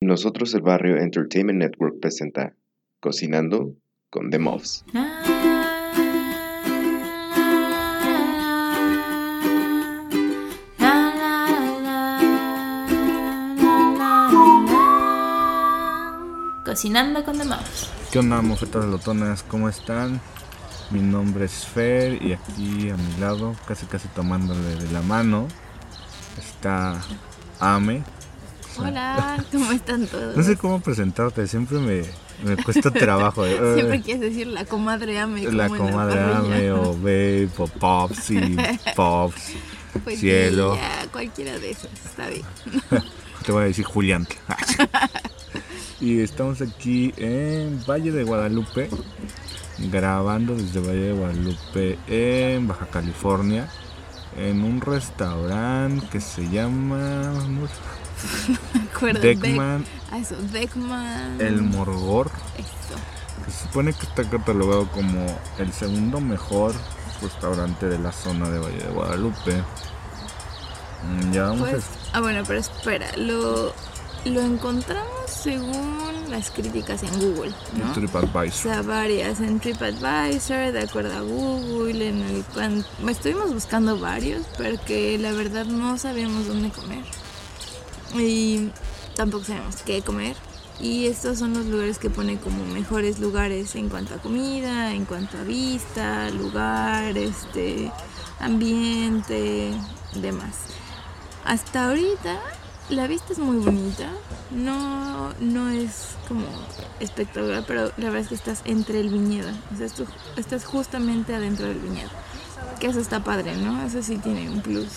Nosotros el Barrio Entertainment Network presenta Cocinando con The Muffs. Cocinando con The Muffs. ¿Qué onda, mofetas lotonas? ¿Cómo están? Mi nombre es Fer y aquí a mi lado, casi casi tomándole de la mano, está Ame. Hola, ¿cómo están todos? No sé cómo presentarte, siempre me, me cuesta trabajo. eh, Siempre quieres decir la comadre Ame. la comadre. Ame o Babe o Pops y Pops. Pues cielo. ya, cualquiera de esos, está bien. Te voy a decir Julián. y estamos aquí en Valle de Guadalupe, grabando desde Valle de Guadalupe en Baja California, en un restaurante que se llama ¿cómo se- Me acuerdo. Deckman Deck- ah, eso, Deckman. El Morgor, Eso. que se supone que está catalogado como el segundo mejor restaurante de la zona de Valle de Guadalupe. Mm, Ya vamos Pues, a ah, bueno, pero espera, lo, lo encontramos según las críticas en Google, ¿no? O TripAdvisor. sea, varias en TripAdvisor, de acuerdo a Google, en el cuan- estuvimos buscando varios, porque la verdad no sabíamos dónde comer. Y tampoco sabemos qué comer. Y estos son los lugares que pone como mejores lugares en cuanto a comida, en cuanto a vista, lugar, este, ambiente, demás. Hasta ahorita la vista es muy bonita. No, no es como espectacular, pero la verdad es que estás entre el viñedo. O sea, tú estás justamente adentro del viñedo. Que eso está padre, ¿no? Eso sí tiene un plus.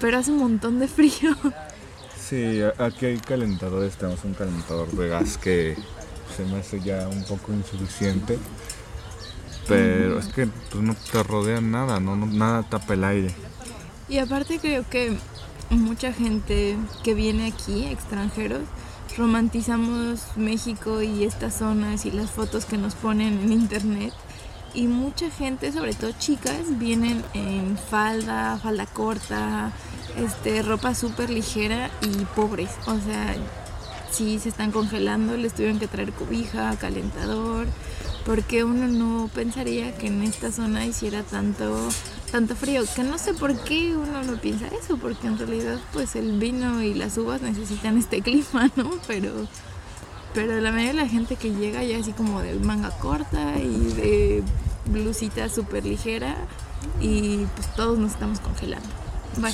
Pero hace un montón de frío. Sí, aquí hay calentadores, tenemos un calentador de gas que se me hace ya un poco insuficiente. Pero es que pues, no te rodea nada, no, No- nada tapa el aire. Y aparte creo que mucha gente que viene aquí, extranjeros, romantizamos México y estas zonas y las fotos que nos ponen en internet. Y mucha gente, sobre todo chicas, vienen en falda, falda corta, este, ropa súper ligera y pobres. O sea, sí se están congelando, les tuvieron que traer cobija, calentador, porque uno no pensaría que en esta zona hiciera tanto, tanto frío, que no sé por qué uno no piensa eso, porque en realidad pues el vino y las uvas necesitan este clima, ¿no? Pero, pero la mayoría de la gente que llega ya así como de manga corta y de blusita súper ligera y pues todos nos estamos congelando,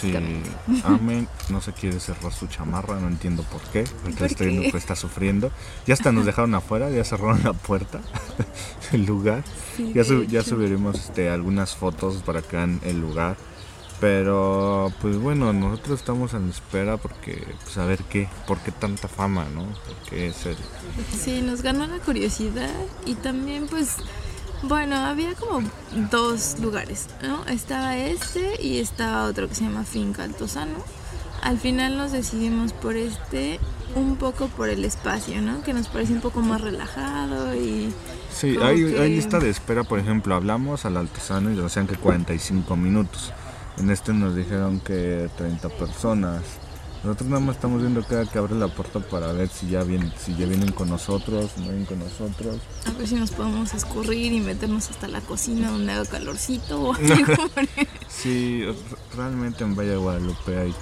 Sí. Amen no se quiere cerrar su chamarra, no entiendo por qué. Ahorita ¿Por estoy viendo qué? que está sufriendo. Ya hasta nos dejaron afuera, ya cerraron la puerta del lugar. Sí, Ya, sub- ya subiremos este, algunas fotos para que vean el lugar. Pero pues bueno, nosotros estamos en espera porque pues a ver qué, por qué tanta fama, ¿no? Porque es el Sí, nos ganó la curiosidad y también pues, bueno, había como dos lugares, ¿no? Estaba este y estaba otro que se llama Finca Altozano. Al final nos decidimos por este un poco por el espacio, ¿no? Que nos parece un poco más relajado y... Sí, hay, que- hay lista de espera, por ejemplo, hablamos al artesano y nos decían que 45 minutos. En este nos dijeron que 30 personas. Nosotros nada más estamos viendo que, que abre la puerta para ver si ya vienen, si ya vienen con nosotros, no vienen con nosotros. A ver si nos podemos escurrir y meternos hasta la cocina donde haga calorcito o algo. Sí, realmente en Valle de Guadalupe hay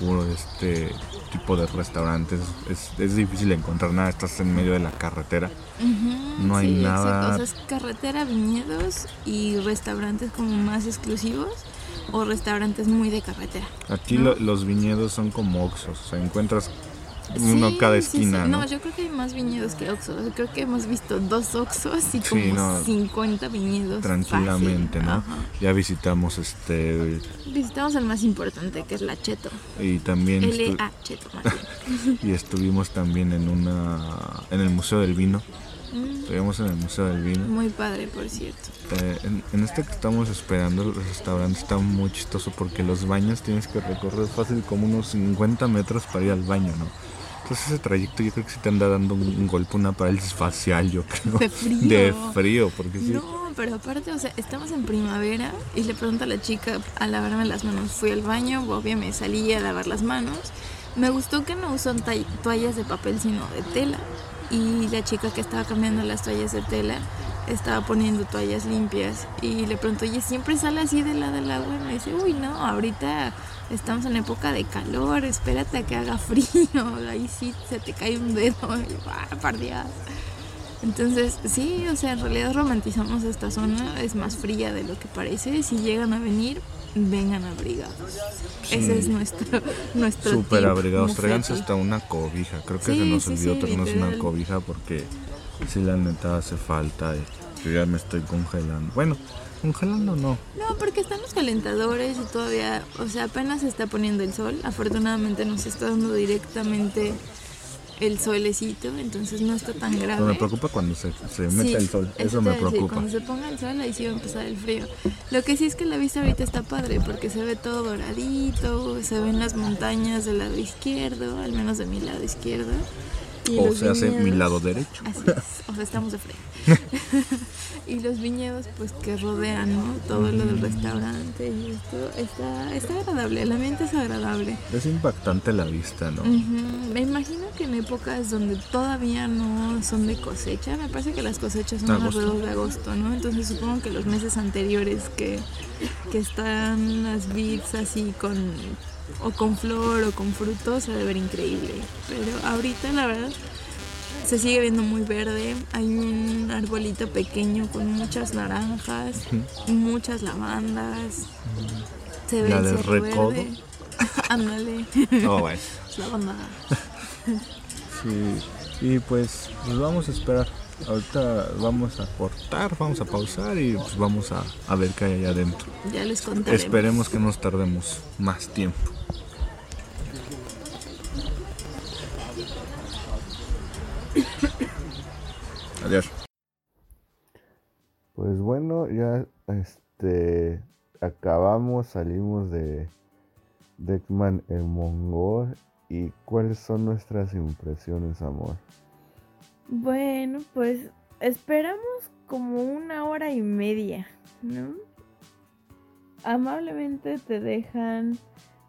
puro este tipo de restaurantes. Es, es difícil encontrar nada, estás en medio de la carretera. No hay sí, nada- exacto. O sea, es carretera, viñedos y restaurantes como más exclusivos o restaurantes muy de carretera. Aquí ¿No? lo- los viñedos son como oxos, o sea, encuentras uno Sí, cada sí, sí. esquina, ¿no? No, yo creo que hay más viñedos que Oxxos. Creo que hemos visto dos Oxxos y como Sí, no. 50 viñedos. tranquilamente, fácil. ¿no? Ajá. Ya visitamos este Visitamos el más importante, que es la Cheto. y también L.A. Cheto, más bien. y estuvimos también en una en el Museo del Vino. Mm, Estuvimos en el Museo del Vino. Muy padre, por cierto. Eh, en, en este que estamos esperando, el restaurante está muy chistoso porque los baños tienes que recorrer fácil como unos 50 metros para ir al baño, ¿no? Entonces ese trayecto yo creo que sí te anda dando un, un golpe, una parálisis facial, yo creo. De frío. De frío, porque sí. No, pero aparte, o sea, estamos en primavera y le pregunto a la chica a lavarme las manos. Fui al baño, obvio me salí a lavar las manos, Me gustó que no usan toallas de papel, sino de tela. Y la chica que estaba cambiando las toallas de tela estaba poniendo toallas limpias. Y le pregunto, oye, ¿siempre sale así de la del agua? Y me dice, uy, no, ahorita estamos en época de calor, espérate a que haga frío. Ahí sí se te cae un dedo. Y yo, ah, entonces, sí, o sea, en realidad romantizamos esta zona, es más fría de lo que parece. Si llegan a venir, vengan abrigados. Ese es nuestro nuestro Súper abrigados, tráiganse hasta una cobija. Creo que se nos olvidó traernos una cobija porque si la neta hace falta. Y yo ya me estoy congelando. Bueno, congelando no. No, porque están los calentadores y todavía, o sea, apenas se está poniendo el sol. Afortunadamente nos está dando directamente el solecito, entonces no está tan grave. me preocupa cuando se, se mete el sol, eso me preocupa. cuando se ponga el sol ahí sí va a empezar el frío. Lo que sí es que la vista ahorita está padre porque se ve todo doradito, se ven las montañas del lado izquierdo, al menos de mi lado izquierdo. o se hace mi lado derecho. Así es, o sea, estamos de frente. y los viñedos pues que rodean ¿no? todo lo del restaurante y esto está, está agradable, el ambiente es agradable. Es impactante la vista, ¿no? Me imagino que en épocas donde todavía no son de cosecha, me parece que las cosechas son alrededor de agosto, ¿no? Entonces supongo que los meses anteriores que, que están las vids así con o con flor o con frutos se debe ver increíble. Pero ahorita la verdad se sigue viendo muy verde. Hay un arbolito pequeño con muchas naranjas, muchas lavandas. Se ve el recodo. verde. Ándale. Oh, bueno. Lavanda. sí. Y pues, pues vamos a esperar. Ahorita vamos a cortar, vamos a pausar y pues vamos a, a ver qué hay allá adentro. Ya les contaremos. Esperemos que nos tardemos más tiempo. Adiós. Pues bueno, ya este acabamos, salimos de Deckman el Mongol y cuáles son nuestras impresiones, amor. Bueno, pues esperamos como una hora y media, ¿no? Amablemente te dejan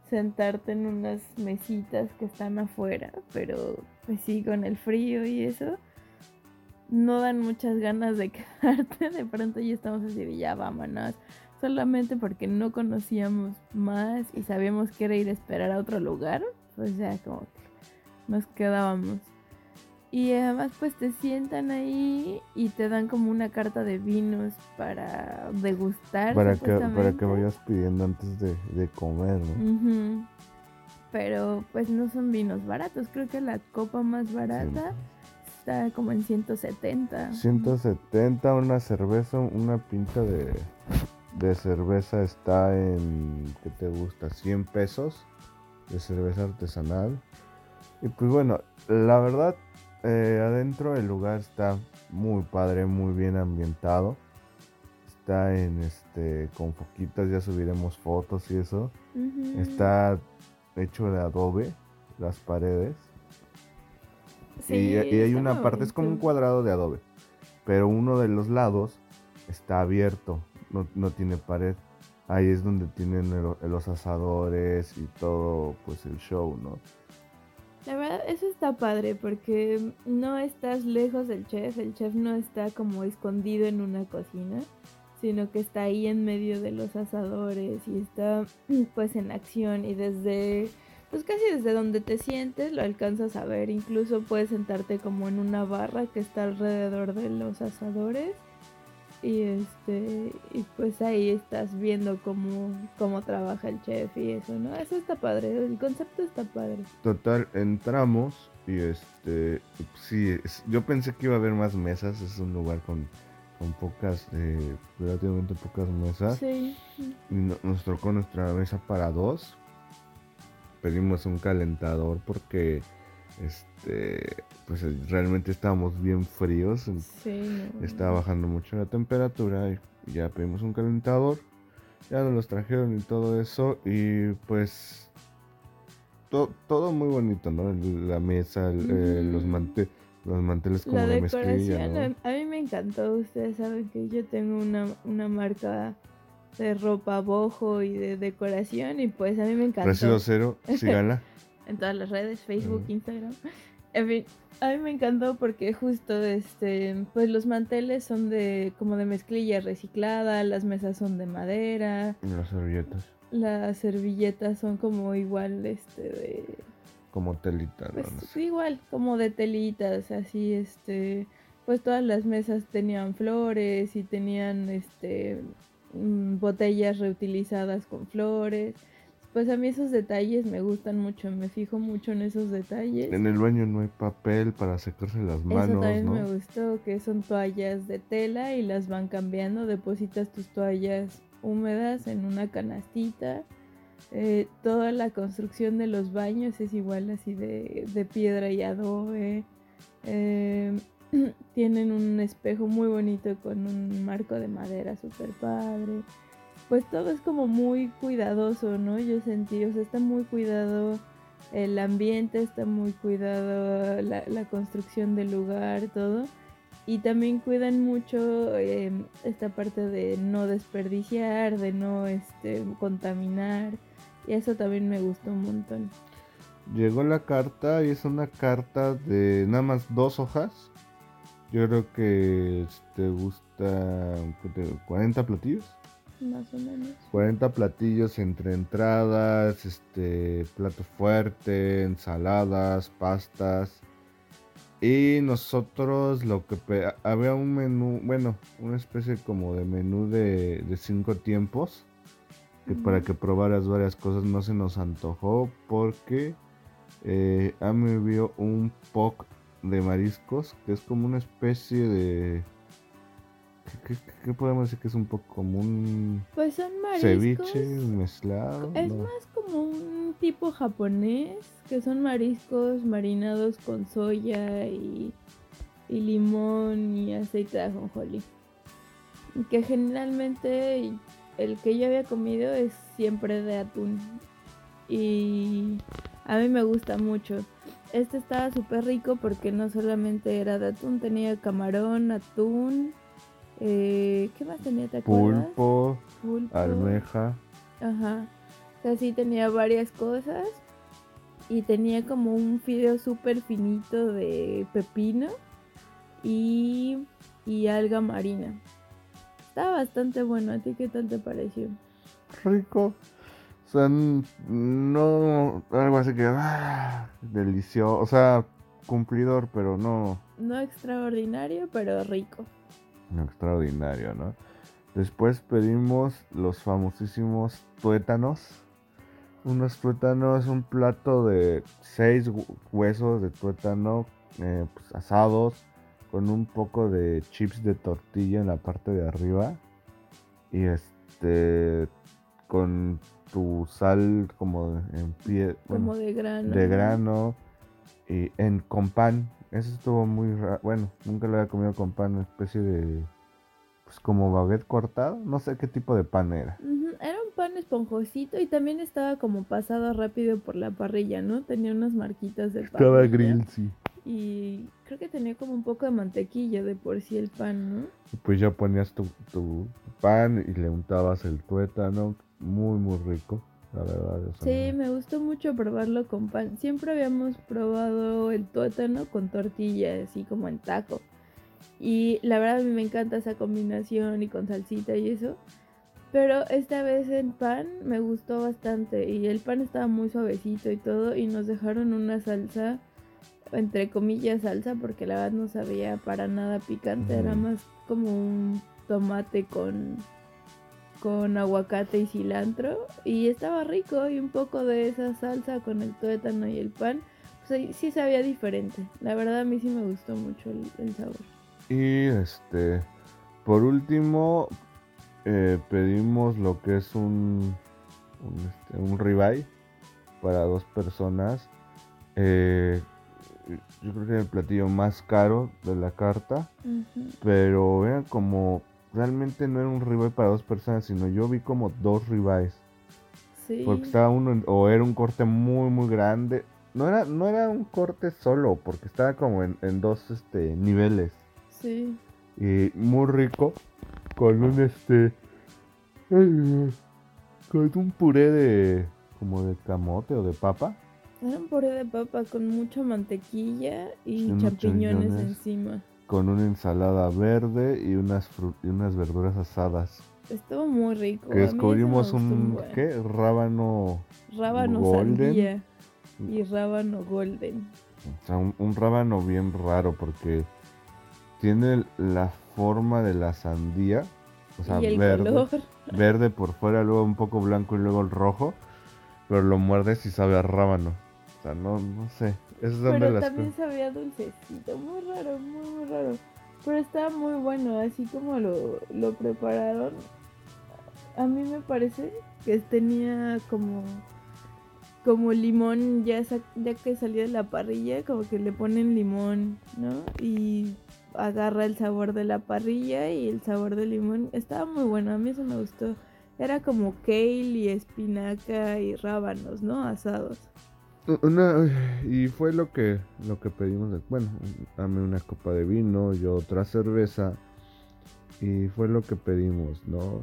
sentarte en unas mesitas que están afuera, pero pues sí, con el frío y eso no dan muchas ganas de quedarte. De pronto ya estamos así de ya vámonos. Solamente porque no conocíamos más y sabíamos que era ir a esperar a otro lugar. Pues ya como que nos quedábamos. Y además pues te sientan ahí y te dan como una carta de vinos para degustar. Para, que, para que vayas pidiendo antes de, comer, ¿no? Pero pues no son vinos baratos. Creo que la copa más barata está como en 170. 170, una cerveza, una pinta de, de cerveza está en, ¿qué te gusta? 100 pesos de cerveza artesanal. Y pues bueno, la verdad, eh, adentro el lugar está muy padre, muy bien ambientado. Está en este, con poquitas, ya subiremos fotos y eso. Está hecho de adobe, las paredes y, hay una parte, es como un cuadrado de adobe, pero uno de los lados está abierto, no, tiene pared. Ahí es donde tienen los asadores y todo, pues el show, ¿no? La verdad, eso está padre porque no estás lejos del chef, el chef no está como escondido en una cocina, sino que está ahí en medio de los asadores y está pues en acción y desde pues casi desde donde te sientes lo alcanzas a ver. Incluso puedes sentarte como en una barra que está alrededor de los asadores. Y este, y pues ahí estás viendo cómo, cómo trabaja el chef y eso, ¿no? Eso está padre, el concepto está padre. Total, entramos y este, sí, yo pensé que iba a haber más mesas, es un lugar con, con pocas, eh, relativamente pocas mesas. Sí. Y nos tocó nuestra mesa para dos, pedimos un calentador porque este pues realmente estábamos bien fríos estaba bajando mucho la temperatura y ya pedimos un calentador ya nos los trajeron y todo eso y pues todo muy bonito no la mesa eh, los manteles los manteles como la decoración a mí me encantó ustedes saben que yo tengo una, una marca de ropa bojo y de decoración y pues a mí me encanta. Residuo cero, síganla. en todas las redes, Facebook. Instagram. En fin, a mí me encantó porque justo este, pues los manteles son de como de mezclilla reciclada, las mesas son de madera, Y Las servilletas. las servilletas son como igual este de Como telita, ¿no? pues No sé. igual como de telitas, así este, pues todas las mesas tenían flores y tenían este mm, botellas reutilizadas con flores. Pues a mí esos detalles me gustan mucho, me fijo mucho en esos detalles. En el baño no hay papel para secarse las Eso manos, también ¿no? me gustó, que son toallas de tela y las van cambiando, depositas tus toallas húmedas en una canastita. Eh, toda la construcción de los baños es igual así de, de piedra y adobe. Eh, tienen un espejo muy bonito con un marco de madera super padre. Pues todo es como muy cuidadoso, ¿no? Yo sentí, o sea, está muy cuidado el ambiente, está muy cuidado la, la construcción del lugar, todo. Y también cuidan mucho eh, esta parte de no desperdiciar, de no este, contaminar. Y eso también me gustó un montón. Llegó la carta y es una carta de nada más dos hojas. Yo creo que te gusta ¿qué te digo? 40 platillos. Más o menos. 40 platillos entre entradas, este plato fuerte, ensaladas, pastas. Y nosotros lo que había un menú, bueno, una especie como de menú de, de cinco tiempos. Que para que probaras varias cosas no se nos antojó porque eh, Ame vio un poc de mariscos que es como una especie de... ¿Qué, qué- qué podemos decir que es un poco como un Pues son mariscos. ceviche mezclado? Es no. más como un tipo japonés, que son mariscos marinados con soya y, y limón y aceite de ajonjolí. Que generalmente el que yo había comido es siempre de atún. Y a mí me gusta mucho. Este estaba súper rico porque no solamente era de atún, tenía camarón, atún. eh, ¿Qué más tenía? ¿Te? Pulpo, Pulpo. almeja. Ajá. O sea, sí tenía varias cosas. Y tenía como un fideo súper finito de pepino y, y alga marina. Estaba bastante bueno. ¿A ti qué tal te pareció? Rico. O sea, no algo así que... ah, delicioso. O sea, cumplidor, pero no... No extraordinario, pero rico. No extraordinario, ¿no? Después pedimos los famosísimos tuétanos. Unos tuétanos, un plato de seis hu- huesos de tuétano eh, pues, asados con un poco de chips de tortilla en la parte de arriba. Y este con tu sal como de- en pie, Como bueno, de grano. de ¿no? grano y en con pan. Eso estuvo muy raro. Bueno, nunca lo había comido con pan, una especie de pues como baguette cortado, no sé qué tipo de pan era. Era un pan esponjosito y también estaba como pasado rápido por la parrilla, ¿no? Tenía unas marquitas de Estaba parrilla. grill, sí. Y creo que tenía como un poco de mantequilla de por sí el pan, ¿no? Y pues ya ponías tu, tu pan y le untabas el tuétano, muy muy rico, la verdad. Sí, me gustó mucho probarlo con pan. Siempre habíamos probado el tuétano con tortilla, así como en taco. Y la verdad a mí me encanta esa combinación y con salsita y eso. Pero esta vez en pan me gustó bastante y el pan estaba muy suavecito y todo y nos dejaron una salsa, entre comillas salsa, porque la verdad no sabía para nada picante, era más como un tomate con, con aguacate y cilantro y estaba rico y un poco de esa salsa con el tuétano y el pan, pues ahí sí sabía diferente. La verdad a mí sí me gustó mucho el, el sabor. Y este, por último, eh, pedimos lo que es un, un, este, un ribeye para dos personas. Eh, yo creo que era el platillo más caro de la carta, pero vean como realmente no era un ribeye para dos personas, sino yo vi como dos ribeyes. Sí. Porque estaba uno, en- o era un corte muy, muy grande. No era, no era un corte solo, porque estaba como en, en dos este, niveles. Sí. Y muy rico. Con un este. Con un puré de. como de camote o de papa. Era un puré de papa con mucha mantequilla y champiñones champiñones. encima. Con una ensalada verde y unas, y unas verduras asadas. Estuvo muy rico. Que descubrimos un. ¿qué? Rábano, Rábano golden. sandía y rábano golden. o sea, un, un rábano bien raro porque tiene la forma de la sandía, o sea, y el verde, color. verde por fuera, luego un poco blanco y luego el rojo, pero lo muerdes y sabe a rábano. O sea, no, no sé. Esas son de Pero las también cosas. sabía dulcecito, muy raro, muy, muy raro. Pero estaba muy bueno, así como lo, lo prepararon. A mí me parece que tenía como como limón ya, sa- ya que salió de la parrilla, como que le ponen limón, ¿no? Y agarra el sabor de la parrilla y el sabor del limón. Estaba muy bueno, a mí eso me gustó. Era como kale y espinaca y rábanos, ¿no? Asados. Una, y fue lo que lo que pedimos. bueno, dame una copa de vino, yo otra cerveza. Y fue lo que pedimos, ¿no?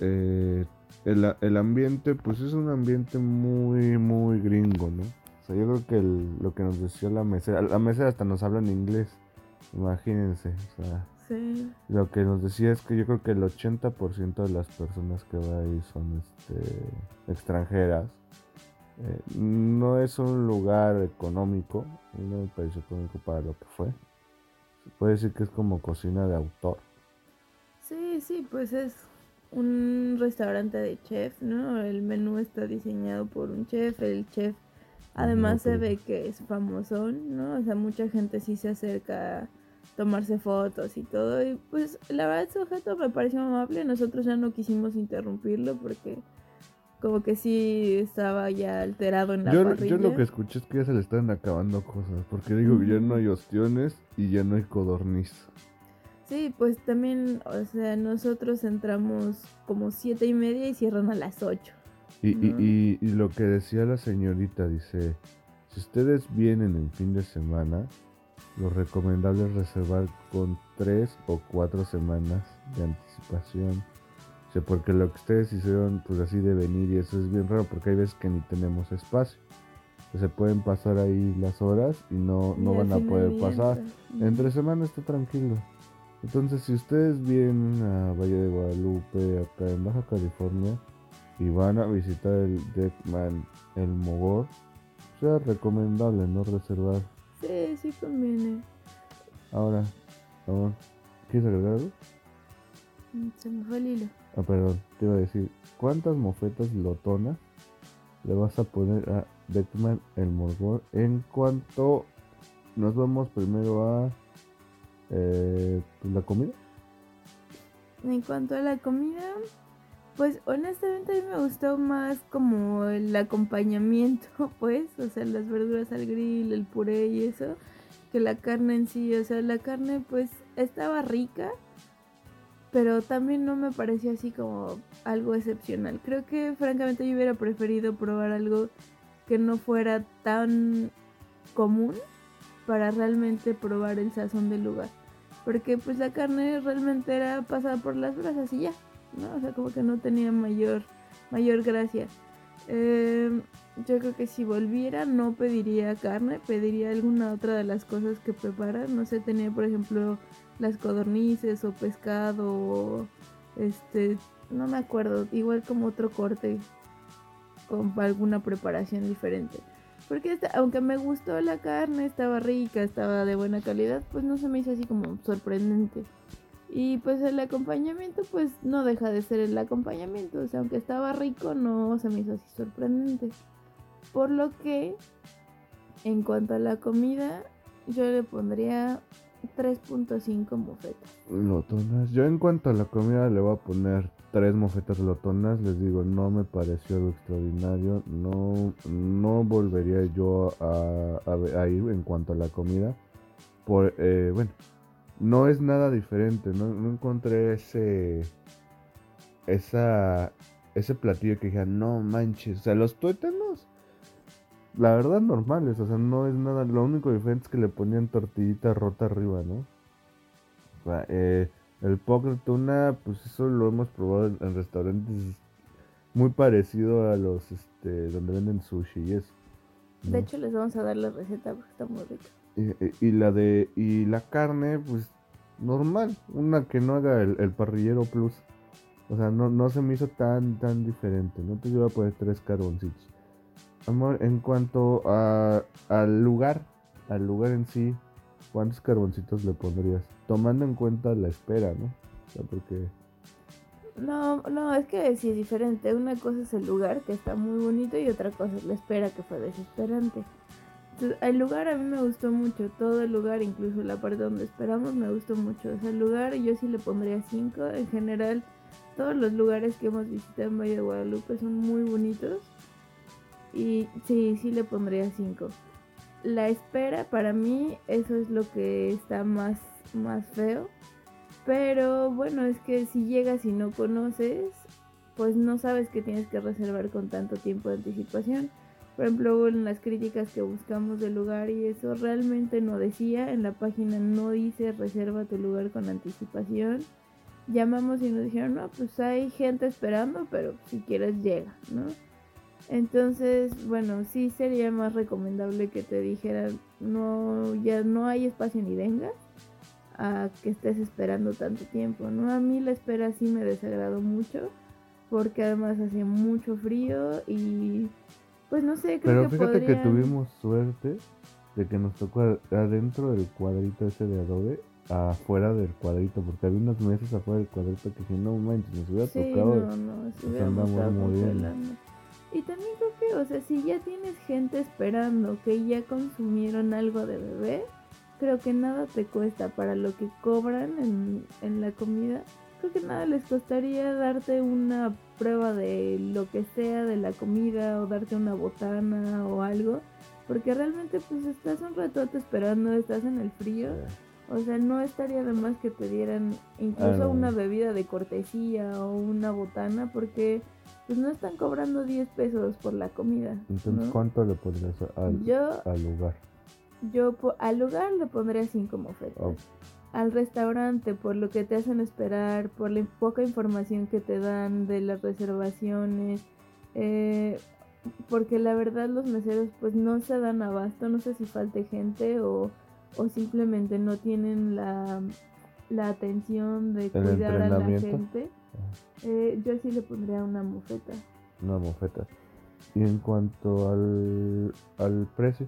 Eh, el, el ambiente, pues es un ambiente muy, muy gringo, ¿no? O sea, yo creo que el- lo que nos decía la mesera, la mesera hasta nos habla en inglés, imagínense. O sea, Sí. lo que nos decía es que yo creo que el 80% de las personas que va ahí son este, extranjeras. Eh, no es un lugar económico, no me pareció económico para lo que fue. Se puede decir que es como cocina de autor. Sí, sí, pues es un restaurante de chef, ¿no? El menú está diseñado por un chef, el chef además se ve que es famosón, ¿no? O sea, mucha gente sí se acerca a tomarse fotos y todo y pues la verdad su sujeto me pareció amable, nosotros ya no quisimos interrumpirlo porque como que sí estaba ya alterado en la Yo, parrilla. yo lo que escuché es que ya se le están acabando cosas, porque digo que ya no hay ostiones y ya no hay codorniz. Sí, pues también, o sea, nosotros entramos como siete y media y cierran a las ocho. Y, y- y- y lo que decía la señorita, dice, si ustedes vienen en fin de semana, lo recomendable es reservar con tres o cuatro semanas de anticipación. Sea, porque lo que ustedes hicieron, pues así de venir y eso es bien raro, porque hay veces que ni tenemos espacio. O se pueden pasar ahí las horas y no, no Y van a poder pasar. Entre semana está tranquilo. Entonces, si ustedes vienen a Valle de Guadalupe, acá en Baja California, y van a visitar el Deckman, el Mogor, sea recomendable no reservar. Sí, sí conviene. Ahora, amor, ¿quieres agregar algo? Mm, Se me fue el hilo. Ah, perdón, te iba a decir, ¿cuántas mofetas lotonas le vas a poner a Deckman el Mogor en cuanto nos vamos primero a eh, pues, la comida? En cuanto a la comida, pues honestamente a mí me gustó más como el acompañamiento, pues, o sea, las verduras al grill, el puré y eso, que la carne en sí, o sea, la carne pues estaba rica, pero también no me pareció así como algo excepcional. Creo que francamente yo hubiera preferido probar algo que no fuera tan común para realmente probar el sazón del lugar. Porque pues la carne realmente era pasada por las brasas y ya, ¿no? O sea, como que no tenía mayor, mayor gracia. Eh, yo creo que si volviera no pediría carne, pediría alguna otra de las cosas que preparan. No sé, tenía por ejemplo las codornices o pescado o este, no me acuerdo, igual como otro corte con alguna preparación diferente. Porque aunque me gustó la carne, estaba rica, estaba de buena calidad, pues no se me hizo así como sorprendente. Y pues el acompañamiento pues no deja de ser el acompañamiento, o sea, aunque estaba rico no se me hizo así sorprendente. Por lo que en cuanto a la comida, yo le pondría 3.5 mofetas. Lotonas. Yo en cuanto a la comida le voy a poner tres mofetas lotonas. Les digo, no me pareció algo extraordinario. No, no volvería yo a, ir en cuanto a la comida. Por, eh, bueno, no es nada diferente. No, no encontré ese, esa, ese platillo que dije, no manches. O sea, los tuétanos, la verdad, normales. O sea, no es nada. Lo único diferente es que le ponían tortillita rota arriba, ¿no? O sea, eh, el poker tuna, pues eso lo hemos probado en, en restaurantes muy parecido a los este donde venden sushi y eso. De hecho, les vamos a dar la receta porque está muy rica. Y, y la de y la carne, pues normal, una que no haga el, el parrillero plus. O sea, no, no se me hizo tan tan diferente, no te iba a poner tres carboncitos. Amor, en cuanto a, al lugar, al lugar en sí, ¿cuántos carboncitos le pondrías? Tomando en cuenta la espera, ¿no? O sea, porque No, no, es que sí es diferente. Una cosa es el lugar, que está muy bonito, y otra cosa es la espera, que fue desesperante. Entonces, el lugar a mí me gustó mucho, todo el lugar, incluso la parte donde esperamos, me gustó mucho. O sea, el lugar yo sí le pondría 5. En general, todos los lugares que hemos visitado en Valle de Guadalupe son muy bonitos. Y sí, sí le pondría 5. La espera, para mí, eso es lo que está más, más feo. Pero bueno, es que si llegas y no conoces, pues no sabes que tienes que reservar con tanto tiempo de anticipación. Por ejemplo, en las críticas que buscamos del lugar y eso realmente no decía, en la página no dice reserva tu lugar con anticipación. Llamamos y nos dijeron, no, pues hay gente esperando, pero si quieres llega, ¿no? Entonces, bueno, sí sería más recomendable que te dijeran, no, ya no hay espacio ni vengas a que estés esperando tanto tiempo, ¿no? A mí la espera sí me desagradó mucho porque además hacía mucho frío y pues no sé, creo Pero que fíjate que tuvimos suerte de que nos tocó ad- adentro del cuadrito ese de adobe, afuera del cuadrito, porque había unas mesas afuera del cuadrito que si no manches, nos hubiera Sí, tocado. no, no, si hubiéramos andamos muy bien. Y también creo que, o sea, si ya tienes gente esperando que ya consumieron algo de bebé, creo que nada te cuesta para lo que cobran en, en la comida. Creo que nada les costaría darte una prueba de lo que sea de la comida o darte una botana o algo. Porque realmente pues estás un ratote esperando, estás en el frío. O sea, no estaría de más que te dieran incluso Ah, no. una bebida de cortesía o una botana porque pues no están cobrando 10 pesos por la comida. Entonces, ¿no? ¿cuánto le pondrías al, Yo, al lugar? yo al lugar le pondría 5 mofetas. Oh. Al restaurante, por lo que te hacen esperar, por la poca información que te dan de las reservaciones, eh, porque la verdad los meseros pues no se dan abasto, no sé si falte gente o, o simplemente no tienen la, la atención de cuidar a la gente. Eh, yo sí le pondría una mofeta. Una mofeta. Y en cuanto al, al precio,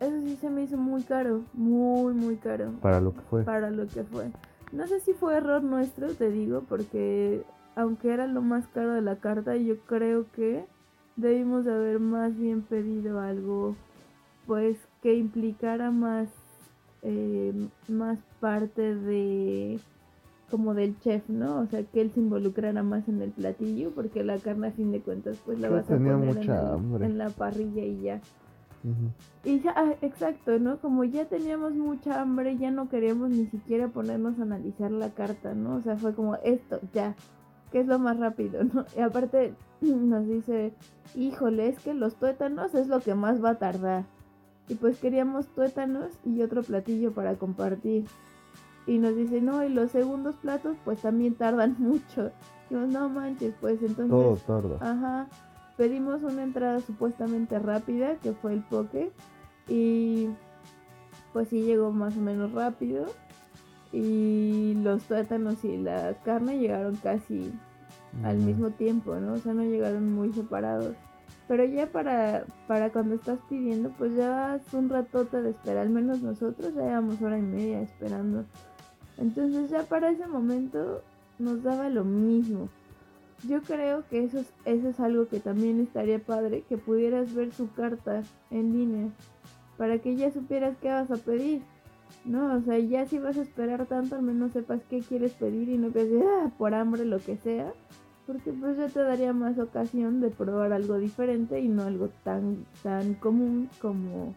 Eso sí se me hizo muy caro, muy, muy caro. para lo que fue. para lo que fue. No sé si fue error nuestro, te digo, porque aunque era lo más caro de la carta, yo creo que debimos de haber más bien pedido algo, pues que implicara más, eh, más parte de como del chef, ¿no? O sea, que él se involucrara más en el platillo, porque la carne a fin de cuentas pues la Yo vas a poner en, el- la parrilla y ya. Y ya, ah, exacto, ¿no? Como ya teníamos mucha hambre, ya no queríamos ni siquiera ponernos a analizar la carta, ¿no? O sea, fue como esto, ya, que es lo más rápido, ¿no? Y aparte nos dice, híjole, es que los tuétanos es lo que más va a tardar. Y pues queríamos tuétanos y otro platillo para compartir. Y nos dice, no, y los segundos platos pues también tardan mucho. Y yo, no manches, pues entonces... Todo tarda. Ajá. Pedimos una entrada supuestamente rápida, que fue el poke. Y pues sí llegó más o menos rápido. Y los tuétanos y la carne llegaron casi al mismo tiempo, ¿no? O sea, no llegaron muy separados. Pero ya para, para cuando estás pidiendo, pues ya es un ratote de espera. Al menos nosotros ya llevamos hora y media esperando. Entonces ya para ese momento nos daba lo mismo. Yo creo que eso es, eso es algo que también estaría padre, que pudieras ver su carta en línea, para que ya supieras qué vas a pedir. No, o sea, ya si vas a esperar tanto, al menos sepas qué quieres pedir y no que sea por hambre lo que sea, porque pues ya te daría más ocasión de probar algo diferente y no algo tan tan común como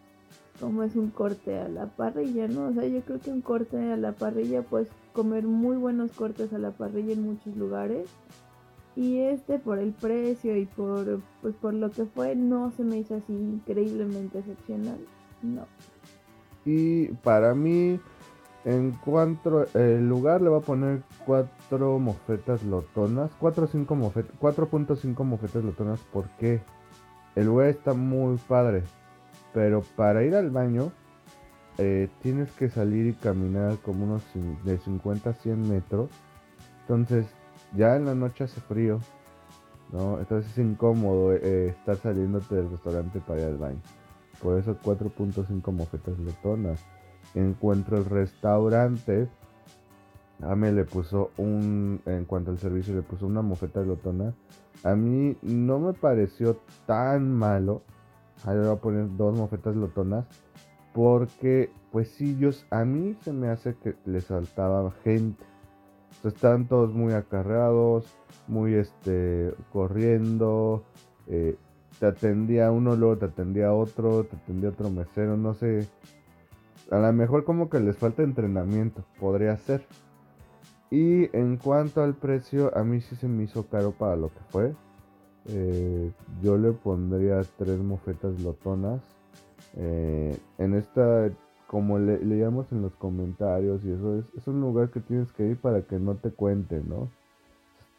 como es un corte a la parrilla, ¿no? O sea, yo creo que un corte a la parrilla puedes comer muy buenos cortes a la parrilla en muchos lugares. Y este por el precio y por pues por lo que fue no se me hizo así increíblemente excepcional. No. Y para mí, en cuanto el lugar le va a poner cuatro mofetas lotonas, 4 o 5 mofetas, 4.5 mofetas lotonas, porque el lugar está muy padre. Pero para ir al baño eh, tienes que salir y caminar como unos de 50 a 100 metros. Entonces ya en la noche hace frío. ¿no? Entonces es incómodo eh, estar saliéndote del restaurante para ir al baño. Por eso 4.5 mofetas letonas. Encuentro el restaurante. Ame le puso un. En cuanto al servicio, le puso una mofeta lotona. A mí no me pareció tan malo. Ahí voy a poner dos mofetas lotonas. Porque, pues sí, ellos, a mí se me hace que les saltaba gente. están todos muy acarreados, muy este, corriendo. Eh, te atendía uno, luego te atendía otro, te atendía otro mesero, no sé. A lo mejor como que les falta entrenamiento, podría ser. Y en cuanto al precio, a mí sí se me hizo caro para lo que fue. Eh, yo le pondría tres mofetas lotonas. Eh, en esta, como le, leíamos en los comentarios, y eso es, es un lugar que tienes que ir para que no te cuenten, ¿no?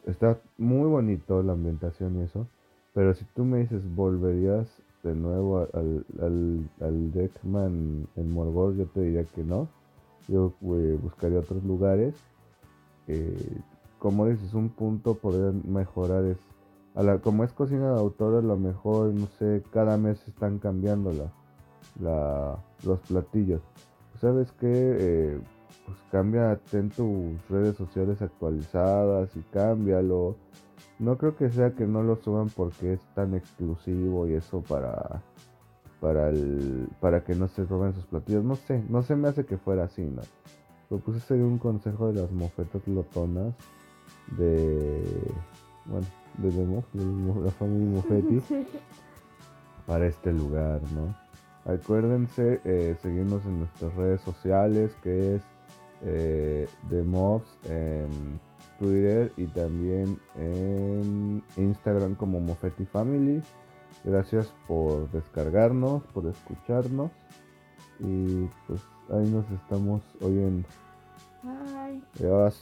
Está muy bonito la ambientación y eso. Pero si tú me dices, ¿volverías de nuevo al, al, al Deckman en Morgor? Yo te diría que no. Yo buscaría otros lugares. Eh, como dices, un punto poder mejorar es, como es cocina de autor, a lo mejor, no sé, cada mes están cambiando la, los platillos. ¿Sabes qué? Eh, pues cambia, ten tus redes sociales actualizadas y cámbialo no creo que sea que no lo suban porque es tan exclusivo y eso para para el para que no se roben sus platillos. No sé, no se me hace que fuera así, ¿no? Lo puse sería un consejo de las mofetas lotonas de bueno, de, de la familia Mofetti para este lugar, ¿no? Acuérdense eh, seguirnos en nuestras redes sociales que es eh, de Mobs en Twitter y también en Instagram como Mofetti Family. Gracias por descargarnos, por escucharnos. Y pues ahí nos estamos oyendo. Bye. Adiós.